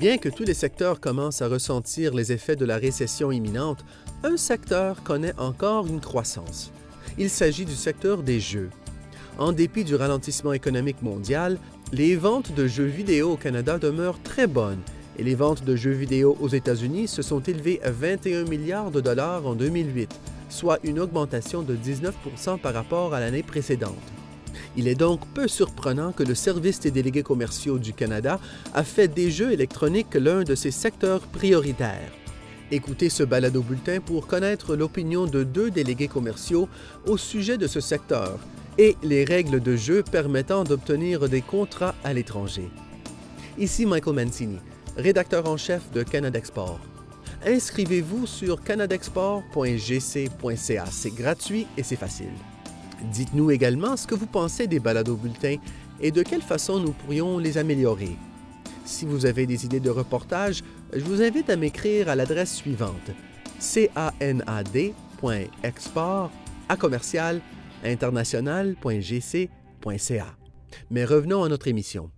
Bien que tous les secteurs commencent à ressentir les effets de la récession imminente, un secteur connaît encore une croissance. Il s'agit du secteur des jeux. En dépit du ralentissement économique mondial, les ventes de jeux vidéo au Canada demeurent très bonnes et les ventes de jeux vidéo aux États-Unis se sont élevées à 21 milliards de dollars en 2008, soit une augmentation de 19 par rapport à l'année précédente. Il est donc peu surprenant que le Service des délégués commerciaux du Canada a fait des jeux électroniques l'un de ses secteurs prioritaires. Écoutez ce balado bulletin pour connaître l'opinion de deux délégués commerciaux au sujet de ce secteur et les règles de jeu permettant d'obtenir des contrats à l'étranger. Ici Michael Mancini, rédacteur en chef de Canada Export. Inscrivez-vous sur canadexport.gc.ca. C'est gratuit et c'est facile. Dites-nous également ce que vous pensez des balados bulletins et de quelle façon nous pourrions les améliorer. Si vous avez des idées de reportage, je vous invite à m'écrire à l'adresse suivante canad.export. Mais revenons à notre émission.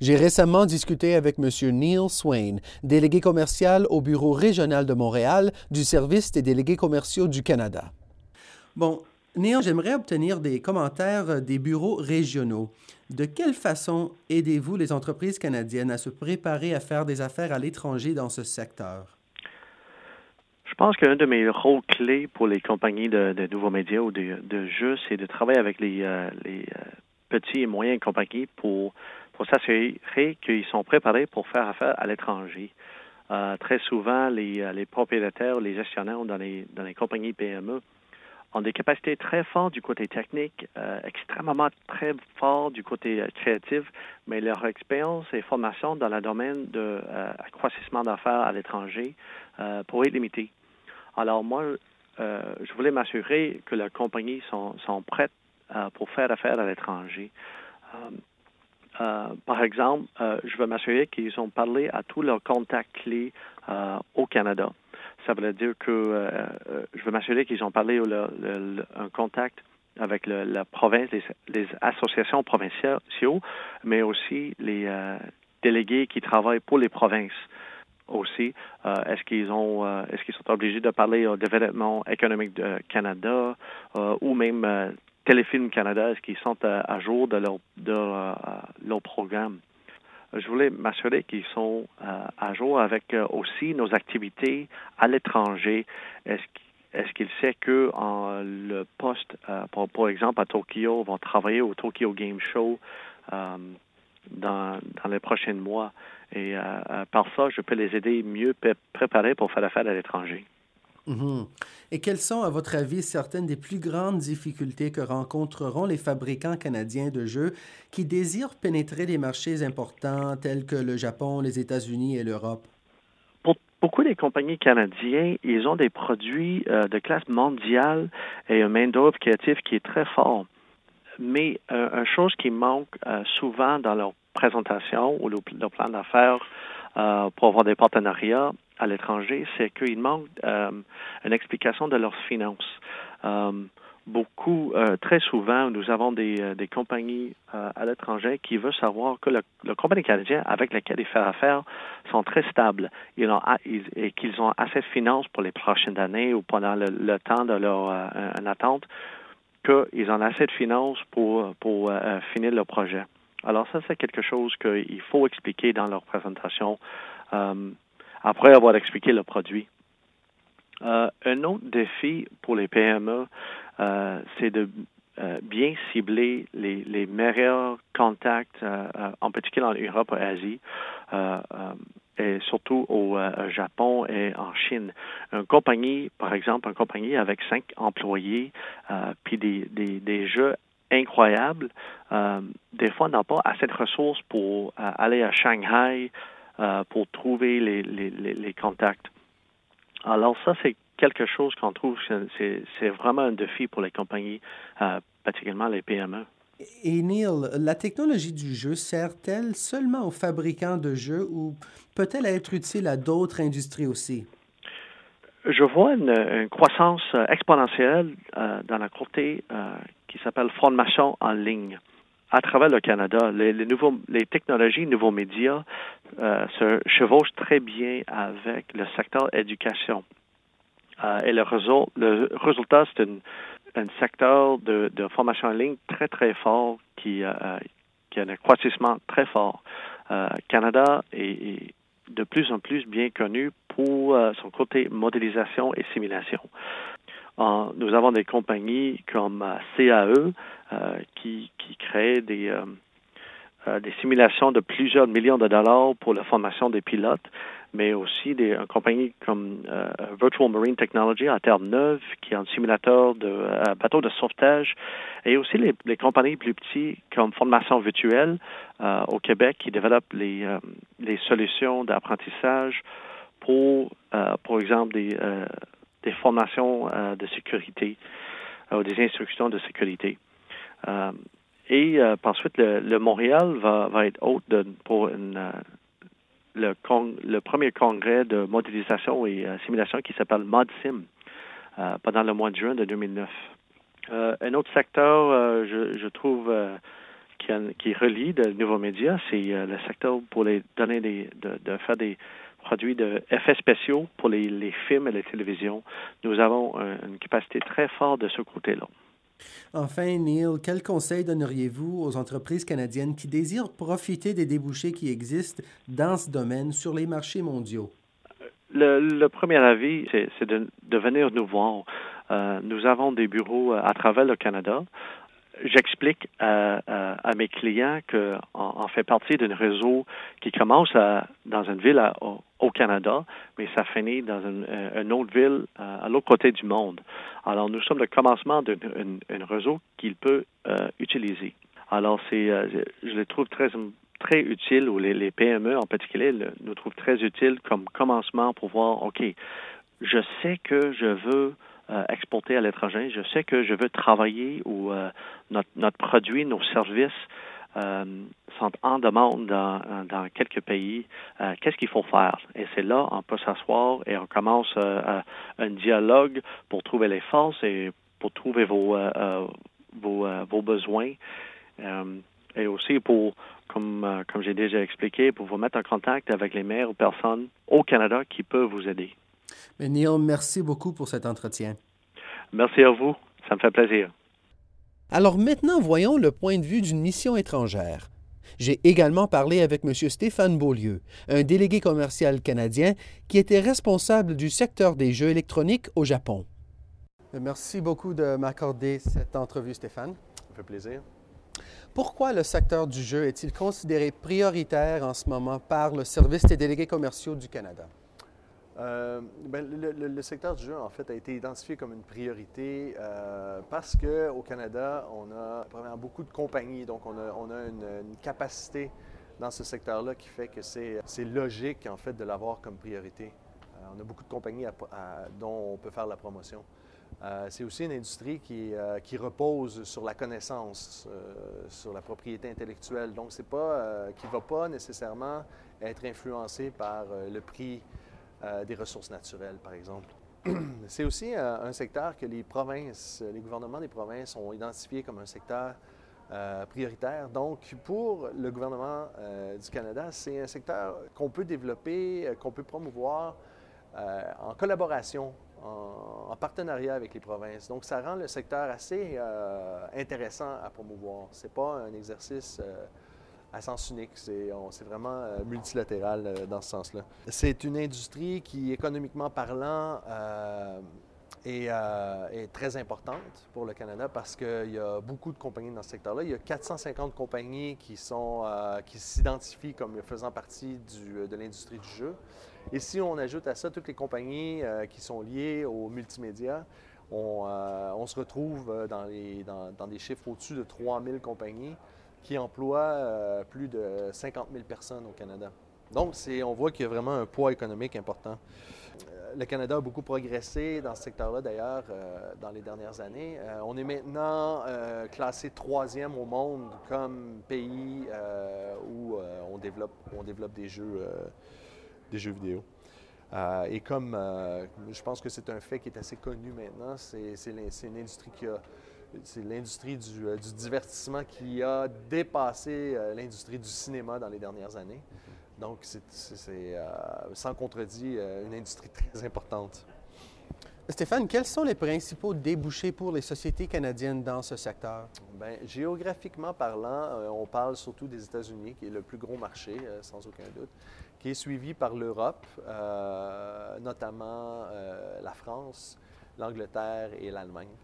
J'ai récemment discuté avec M. Neil Swain, délégué commercial au Bureau régional de Montréal du Service des délégués commerciaux du Canada. Bon, Néon, j'aimerais obtenir des commentaires euh, des bureaux régionaux. De quelle façon aidez-vous les entreprises canadiennes à se préparer à faire des affaires à l'étranger dans ce secteur? Je pense qu'un de mes rôles clés pour les compagnies de, nouveaux médias ou de, jeux, c'est de travailler avec les, euh, les euh, petits et moyens compagnies pour, pour s'assurer qu'ils sont préparés pour faire affaire à l'étranger. très souvent, les, les propriétaires, les gestionnaires dans les, compagnies PME ont des capacités très fortes du côté technique, euh, extrêmement très fortes du côté euh, créatif, mais leur expérience et formation dans le domaine de euh, d'affaires à l'étranger pourrait être limitée. Alors moi, je voulais m'assurer que les compagnies sont, sont prêtes pour faire affaire à l'étranger. Par exemple, je veux m'assurer qu'ils ont parlé à tous leurs contacts clés au Canada ça veut dire que euh, euh, je veux m'assurer qu'ils ont parlé un contact avec la province, les, associations provinciales, mais aussi les euh, délégués qui travaillent pour les provinces aussi. est-ce qu'ils ont, est-ce qu'ils sont obligés de parler au développement économique du Canada ou même Téléfilm Canada, est-ce qu'ils sont à, jour de leur, de leur programme? je voulais m'assurer qu'ils sont euh, à jour avec euh, aussi nos activités à l'étranger. Est-ce est-ce qu'il sait que en, le poste, euh, par, exemple à Tokyo, vont travailler au Tokyo Game Show dans, dans les prochains mois? Et par ça, je peux les aider mieux préparer pour faire affaire à l'étranger. Mhm. Et quelles sont, à votre avis, certaines des plus grandes difficultés que rencontreront les fabricants canadiens de jeux qui désirent pénétrer des marchés importants tels que le Japon, les États-Unis et l'Europe? Pour beaucoup des compagnies canadiennes, ils ont des produits euh, de classe mondiale et un main-d'œuvre créatif qui est très fort. Mais euh, une chose qui manque euh, souvent dans leur présentation ou leur, plan d'affaires pour avoir des partenariats, à l'étranger, c'est qu'il manque euh, une explication de leurs finances. Euh, beaucoup, euh, très souvent, nous avons des, compagnies à l'étranger qui veulent savoir que le, compagnie canadienne avec laquelle ils font affaire sont très stables et qu'ils ont assez de finances pour les prochaines années ou pendant le, temps de leur attente, qu'ils ont assez de finances pour finir leur projet. Alors ça, c'est quelque chose qu'il faut expliquer dans leur présentation après avoir expliqué le produit. Euh, un autre défi pour les PME, euh, c'est de euh, bien cibler les, meilleurs contacts, en particulier en Europe et Asie, et surtout au Japon et en Chine. Une compagnie, par exemple, une compagnie avec cinq employés, puis des, des, jeux incroyables, des fois n'a pas assez de ressources pour aller à Shanghai, euh, pour trouver les, les, les, contacts. Alors ça, c'est quelque chose qu'on trouve, c'est vraiment un défi pour les compagnies, euh, particulièrement les PME. Et Neil, la technologie du jeu sert-elle seulement aux fabricants de jeux ou peut-elle être utile à d'autres industries aussi? Je vois une, croissance exponentielle dans la côté qui s'appelle formation en ligne à travers le Canada. Les, nouveaux, les technologies, nouveaux médias se chevauchent très bien avec le secteur éducation. et le, le résultat, c'est un secteur de, formation en ligne très, très fort qui, qui a un accroissement très fort. Euh, Canada est, de plus en plus bien connu pour euh, son côté modélisation et simulation. Nous avons des compagnies comme euh, CAE qui, qui créent des, des simulations de plusieurs millions de dollars pour la formation des pilotes mais aussi des compagnies comme euh, Virtual Marine Technology à Terre-Neuve, qui est un simulateur de euh, bateau de sauvetage, et aussi les, compagnies plus petites comme Formation Virtuelle euh, au Québec, qui développent les, les solutions d'apprentissage pour, par exemple, des, des formations de sécurité ou des instructions de sécurité. et ensuite, le, le, Montréal va, être hôte pour le, le premier congrès de modélisation et euh, simulation qui s'appelle ModSim euh, pendant le mois de juin de 2009. Euh, un autre secteur, je, je, trouve, qui, qui, relie de nouveaux médias, c'est le secteur pour les donner des, de, de, faire des produits de effets spéciaux pour les, les films et les télévisions. Nous avons une capacité très forte de ce côté-là. Enfin, Neil, quel conseil donneriez-vous aux entreprises canadiennes qui désirent profiter des débouchés qui existent dans ce domaine sur les marchés mondiaux? Le, premier avis, c'est de, venir nous voir. Euh, nous avons des bureaux à travers le Canada j'explique à, à, mes clients qu'on on fait partie d'un réseau qui commence à, dans une ville au, Canada, mais ça finit dans une, une autre ville à, l'autre côté du monde. Alors, nous sommes le commencement d'un réseau qu'il peut euh, utiliser. Alors, c'est, euh, je le trouve très très utile, ou les, les PME en particulier le, nous trouvent très utile comme commencement pour voir, OK, je sais que je veux euh, exporter à l'étranger. Je sais que je veux travailler où euh, notre, produit, nos services euh, sont en demande dans, dans quelques pays. Qu'est-ce qu'il faut faire? Et c'est là, on peut s'asseoir et on commence un dialogue pour trouver les forces et pour trouver vos, vos, vos, besoins. et aussi pour, comme, comme j'ai déjà expliqué, pour vous mettre en contact avec les meilleures personnes au Canada qui peuvent vous aider. Mais Neil, merci beaucoup pour cet entretien. Merci à vous. Ça me fait plaisir. Alors maintenant, voyons le point de vue d'une mission étrangère. J'ai également parlé avec M. Stéphane Beaulieu, un délégué commercial canadien qui était responsable du secteur des jeux électroniques au Japon. Merci beaucoup de m'accorder cette entrevue, Stéphane. Ça fait plaisir. Pourquoi le secteur du jeu est-il considéré prioritaire en ce moment par le Service des délégués commerciaux du Canada? Euh, ben, le, secteur du jeu, en fait, a été identifié comme une priorité euh, parce qu'au Canada, on a beaucoup de compagnies, donc on a, une, capacité dans ce secteur-là qui fait que c'est logique, en fait, de l'avoir comme priorité. Euh, on a beaucoup de compagnies dont on peut faire la promotion. c'est aussi une industrie qui, qui, repose sur la connaissance, sur la propriété intellectuelle. Donc, c'est pas qui ne va pas nécessairement être influencé par le prix euh, des ressources naturelles, par exemple. C'est aussi euh, un secteur que les provinces, les gouvernements des provinces ont identifié comme un secteur euh, prioritaire. Donc, pour le gouvernement du Canada, c'est un secteur qu'on peut développer, qu'on peut promouvoir en collaboration, en, en, partenariat avec les provinces. Donc, ça rend le secteur assez intéressant à promouvoir. Ce n'est pas un exercice à sens unique. C'est, vraiment euh, multilatéral euh, dans ce sens-là. C'est une industrie qui, économiquement parlant, euh, est, très importante pour le Canada parce qu'il y a beaucoup de compagnies dans ce secteur-là. Il y a 450 compagnies qui, s'identifient comme faisant partie de l'industrie du jeu. Et si on ajoute à ça toutes les compagnies qui sont liées aux multimédia, on, se retrouve dans, dans des chiffres au-dessus de 3000 compagnies qui emploie euh, plus de 50 000 personnes au Canada. Donc, on voit qu'il y a vraiment un poids économique important. Euh, le Canada a beaucoup progressé dans ce secteur-là, d'ailleurs, euh, dans les dernières années. on est maintenant classé troisième au monde comme pays où on, développe, des jeux, vidéo. Et comme je pense que c'est un fait qui est assez connu maintenant, c'est une industrie qui a c'est l'industrie du, du, divertissement qui a dépassé l'industrie du cinéma dans les dernières années. Donc, c'est sans contredit une industrie très importante. Stéphane, quels sont les principaux débouchés pour les sociétés canadiennes dans ce secteur? Bien, géographiquement parlant, euh, on parle surtout des États-Unis, qui est le plus gros marché, euh, sans aucun doute, qui est suivi par l'Europe, euh, notamment la France, l'Angleterre et l'Allemagne.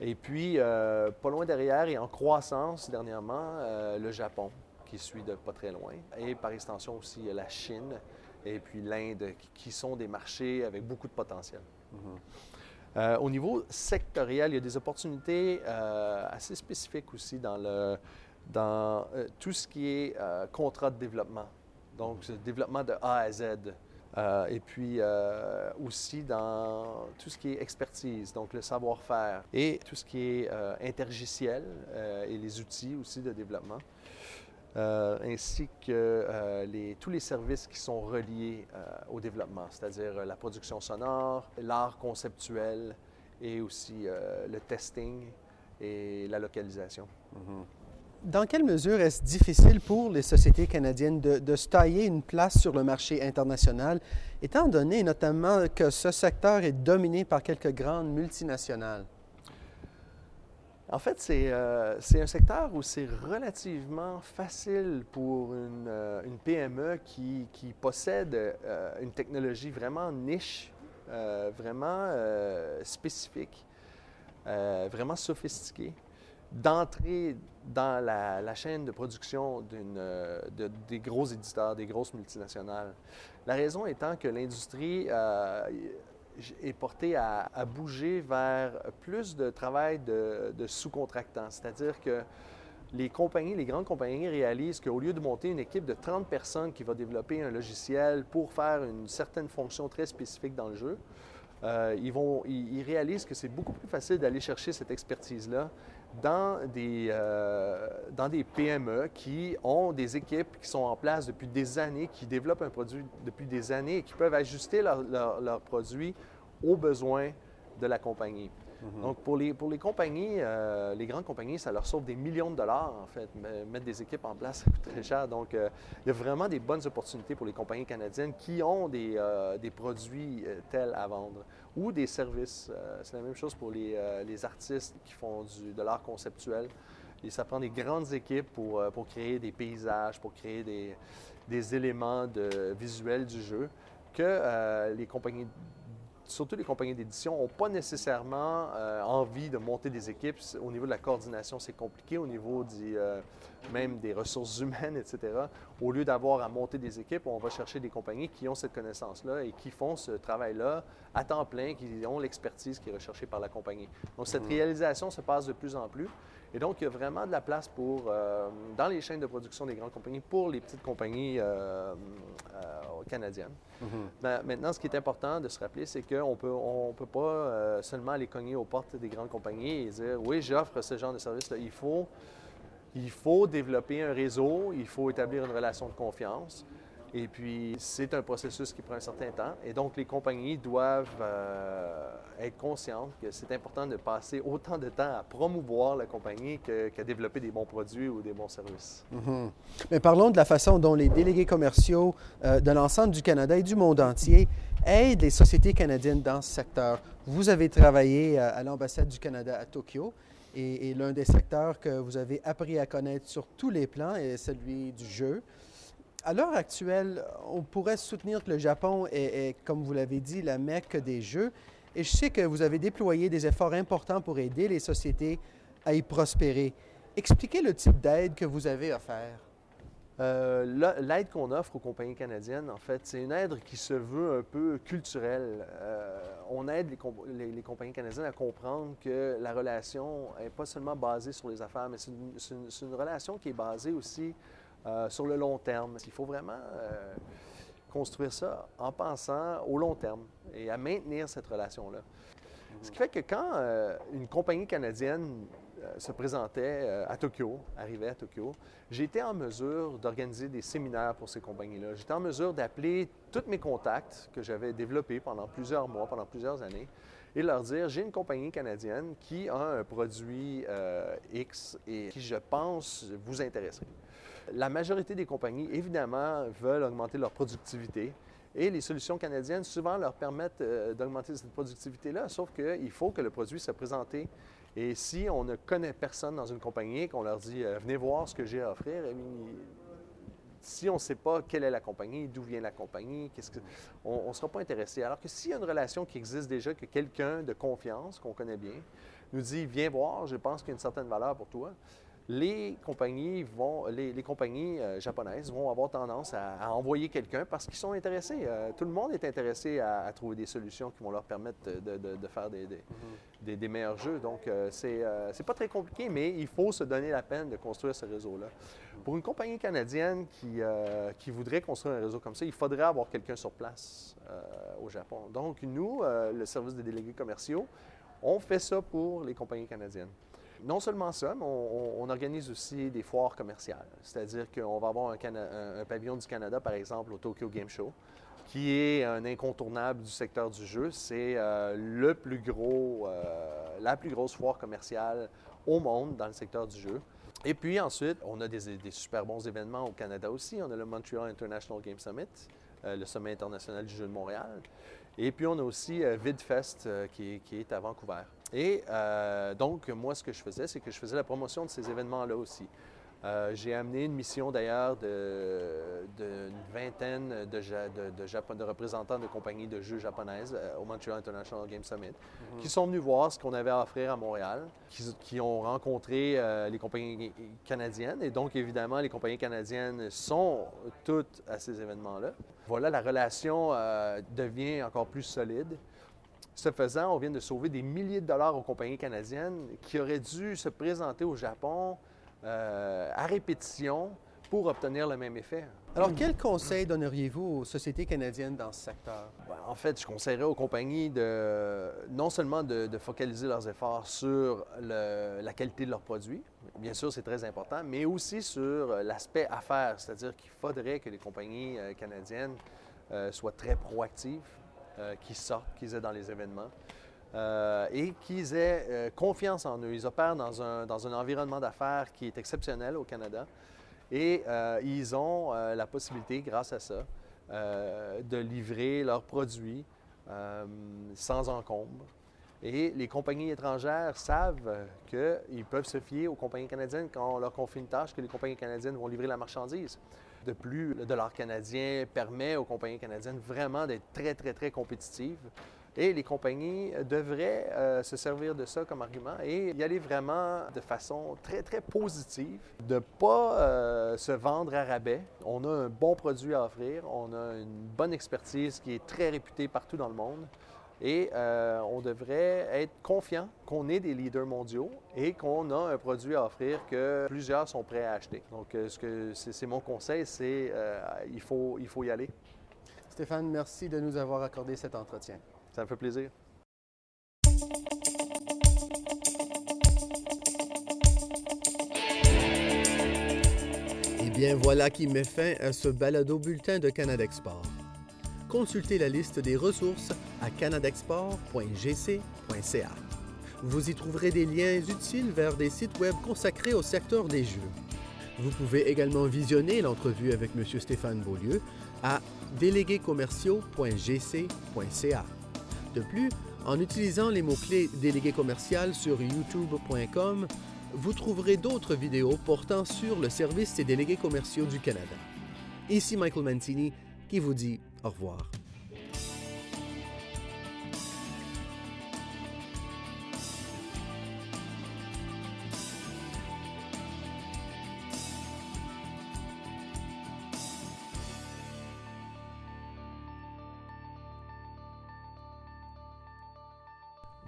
Et puis, pas loin derrière et en croissance dernièrement, le Japon, qui suit de pas très loin, et par extension aussi la Chine et puis l'Inde, qui sont des marchés avec beaucoup de potentiel. Euh, au niveau sectoriel, il y a des opportunités euh, assez spécifiques aussi dans, le, dans euh, tout ce qui est contrat de développement. Donc, le développement de A à Z. et puis aussi dans tout ce qui est expertise, donc le savoir-faire et tout ce qui est intergiciel et les outils aussi de développement. Euh, ainsi que euh, les, tous les services qui sont reliés euh, au développement, c'est-à-dire la production sonore, l'art conceptuel et aussi le testing et la localisation. Mm-hmm. Dans quelle mesure est-ce difficile pour les sociétés canadiennes de, de, se tailler une place sur le marché international, étant donné notamment que ce secteur est dominé par quelques grandes multinationales? En fait, euh, c'est un secteur où c'est relativement facile pour une, euh, PME qui, possède euh, une technologie vraiment niche, vraiment spécifique, vraiment sophistiquée, d'entrer dans la, chaîne de production de, des gros éditeurs, des grosses multinationales. La raison étant que l'industrie est porté à, bouger vers plus de travail de, sous-contractants. C'est-à-dire que les compagnies, les grandes compagnies réalisent qu'au lieu de monter une équipe de 30 personnes qui va développer un logiciel pour faire une certaine fonction très spécifique dans le jeu, euh, ils, réalisent que c'est beaucoup plus facile d'aller chercher cette expertise-là dans des, euh, PME qui ont des équipes qui sont en place depuis des années, qui développent un produit depuis des années et qui peuvent ajuster leurs leur, leur produits aux besoins de la compagnie. Mhm. Donc, pour les, pour les compagnies, euh, les grandes compagnies, ça leur sauve des millions de dollars, en fait. Mettre des équipes en place, ça coûte très cher. Donc, euh, il y a vraiment des bonnes opportunités pour les compagnies canadiennes qui ont des, euh, des produits tels à vendre ou des services. c'est la même chose pour les, les artistes qui font du, de l'art conceptuel. Et ça prend des grandes équipes pour, pour créer des paysages, pour créer des, des éléments de, visuels du jeu que les compagnies surtout les compagnies d'édition, n'ont pas nécessairement euh, envie de monter des équipes. Au niveau de la coordination, c'est compliqué. Au niveau du, euh, même des ressources humaines, etc. Au lieu d'avoir à monter des équipes, on va chercher des compagnies qui ont cette connaissance-là et qui font ce travail-là à temps plein, qui ont l'expertise qui est recherchée par la compagnie. Donc, cette mmh. réalisation se passe de plus en plus. Et donc, il y a vraiment de la place pour, euh, dans les chaînes de production des grandes compagnies pour les petites compagnies euh, euh, canadiennes. Mm-hmm. maintenant, ce qui est important de se rappeler, c'est qu'on peut, on peut pas seulement aller cogner aux portes des grandes compagnies et dire oui, j'offre ce genre de service-là. Il faut, il faut développer un réseau, il faut établir une relation de confiance. Et puis, c'est un processus qui prend un certain temps. Et donc, les compagnies doivent euh, être conscientes que c'est important de passer autant de temps à promouvoir la compagnie qu'à développer des bons produits ou des bons services. Mhm. Mais parlons de la façon dont les délégués commerciaux euh, de l'ensemble du Canada et du monde entier aident les sociétés canadiennes dans ce secteur. Vous avez travaillé euh, à l'ambassade du Canada à Tokyo. Et l'un des secteurs que vous avez appris à connaître sur tous les plans est celui du jeu à l'heure actuelle, on pourrait soutenir que le Japon est, comme vous l'avez dit, la mecque des jeux. Et je sais que vous avez déployé des efforts importants pour aider les sociétés à y prospérer. Expliquez le type d'aide que vous avez offert. Euh, l'aide qu'on offre aux compagnies canadiennes, en fait, c'est une aide qui se veut un peu culturelle. Euh, on aide les, compagnies canadiennes à comprendre que la relation n'est pas seulement basée sur les affaires, mais c'est une, une, relation qui est basée aussi euh, sur le long terme. Il faut vraiment euh, construire ça en pensant au long terme et à maintenir cette relation-là. Ce qui fait que quand euh, une compagnie canadienne se présentait à Tokyo, arrivait à Tokyo, été en mesure d'organiser des séminaires pour ces compagnies-là. J'étais en mesure d'appeler tous mes contacts que j'avais développés pendant plusieurs mois, pendant plusieurs années, et leur dire, j'ai une compagnie canadienne qui a un produit X et qui, je pense, vous intéresserait. La majorité des compagnies, évidemment, veulent augmenter leur productivité. Et les solutions canadiennes, souvent, leur permettent euh, d'augmenter cette productivité-là, sauf qu'il faut que le produit soit présenté. Et si on ne connaît personne dans une compagnie, qu'on leur dit euh, venez voir ce que j'ai à offrir, eh si on ne sait pas quelle est la compagnie, d'où vient la compagnie, on ne sera pas intéressé. Alors que s'il y a une relation qui existe déjà, que quelqu'un de confiance, qu'on connaît bien, nous dit viens voir, je pense qu'il y a une certaine valeur pour toi, les compagnies, vont, les, compagnies euh, japonaises vont avoir tendance à, envoyer quelqu'un parce qu'ils sont intéressés. Euh, tout le monde est intéressé à, trouver des solutions qui vont leur permettre de, faire mm-hmm. des, meilleurs jeux. Donc, euh, c'est pas très compliqué, mais il faut se donner la peine de construire ce réseau-là. Pour une compagnie canadienne qui, qui voudrait construire un réseau comme ça, il faudrait avoir quelqu'un sur place au Japon. Donc, nous, le service des délégués commerciaux, on fait ça pour les compagnies canadiennes. Non seulement ça, mais on, organise aussi des foires commerciales. C'est-à-dire qu'on va avoir un, pavillon du Canada, par exemple, au Tokyo Game Show, qui est un incontournable du secteur du jeu. C'est euh, le plus gros, euh, la plus grosse foire commerciale au monde dans le secteur du jeu. Et puis ensuite, on a des, super bons événements au Canada aussi. On a le Montreal International Game Summit, euh, le sommet international du jeu de Montréal. Et puis on a aussi VidFest qui est à Vancouver. Et euh, donc, moi, ce que je faisais, c'est que je faisais la promotion de ces événements-là aussi. Euh, j'ai amené une mission d'ailleurs d'une vingtaine de, de, de, représentants de compagnies de jeux japonaises euh, au Montreal International Game Summit mhm. qui sont venus voir ce qu'on avait à offrir à Montréal, qui, ont rencontré les compagnies canadiennes. Et donc, évidemment, les compagnies canadiennes sont toutes à ces événements-là. Voilà, la relation devient encore plus solide. Ce faisant, on vient de sauver des milliers de dollars aux compagnies canadiennes qui auraient dû se présenter au Japon euh, à répétition pour obtenir le même effet. Alors, quel conseil donneriez-vous aux sociétés canadiennes dans ce secteur? Ben, en fait, je conseillerais aux compagnies de non seulement de, focaliser leurs efforts sur la qualité de leurs produits, bien sûr, c'est très important, mais aussi sur l'aspect affaires, c'est-à-dire qu'il faudrait que les compagnies euh, canadiennes euh, soient très proactives euh, qui sortent, qu'ils aient dans les événements. Euh, et qu'ils aient euh, confiance en eux. Ils opèrent dans un, dans un environnement d'affaires qui est exceptionnel au Canada et ils ont la possibilité, grâce à ça, de livrer leurs produits sans encombre. Et les compagnies étrangères savent qu'ils peuvent se fier aux compagnies canadiennes quand on leur confie une tâche, que les compagnies canadiennes vont livrer la marchandise. De plus, le dollar canadien permet aux compagnies canadiennes vraiment d'être très, très, très compétitives. Et les compagnies devraient euh, se servir de ça comme argument et y aller vraiment de façon très, très positive, de ne pas euh, se vendre à rabais. On a un bon produit à offrir, on a une bonne expertise qui est très réputée partout dans le monde. Et euh, on devrait être confiant qu'on est des leaders mondiaux et qu'on a un produit à offrir que plusieurs sont prêts à acheter. Donc, euh, ce que c'est mon conseil, c'est euh, il, faut, il faut y aller. Stéphane, merci de nous avoir accordé cet entretien. Ça me fait plaisir. Eh bien, voilà qui met fin à ce balado bulletin de Canada Export consultez la liste des ressources à canadexport.gc.ca. Vous y trouverez des liens utiles vers des sites web consacrés au secteur des jeux. Vous pouvez également visionner l'entrevue avec M. Stéphane Beaulieu à déléguécommerciaux.gc.ca. De plus, en utilisant les mots-clés délégué commercial sur youtube.com, vous trouverez d'autres vidéos portant sur le service des délégués commerciaux du Canada. Ici Michael Mancini qui vous dit au revoir.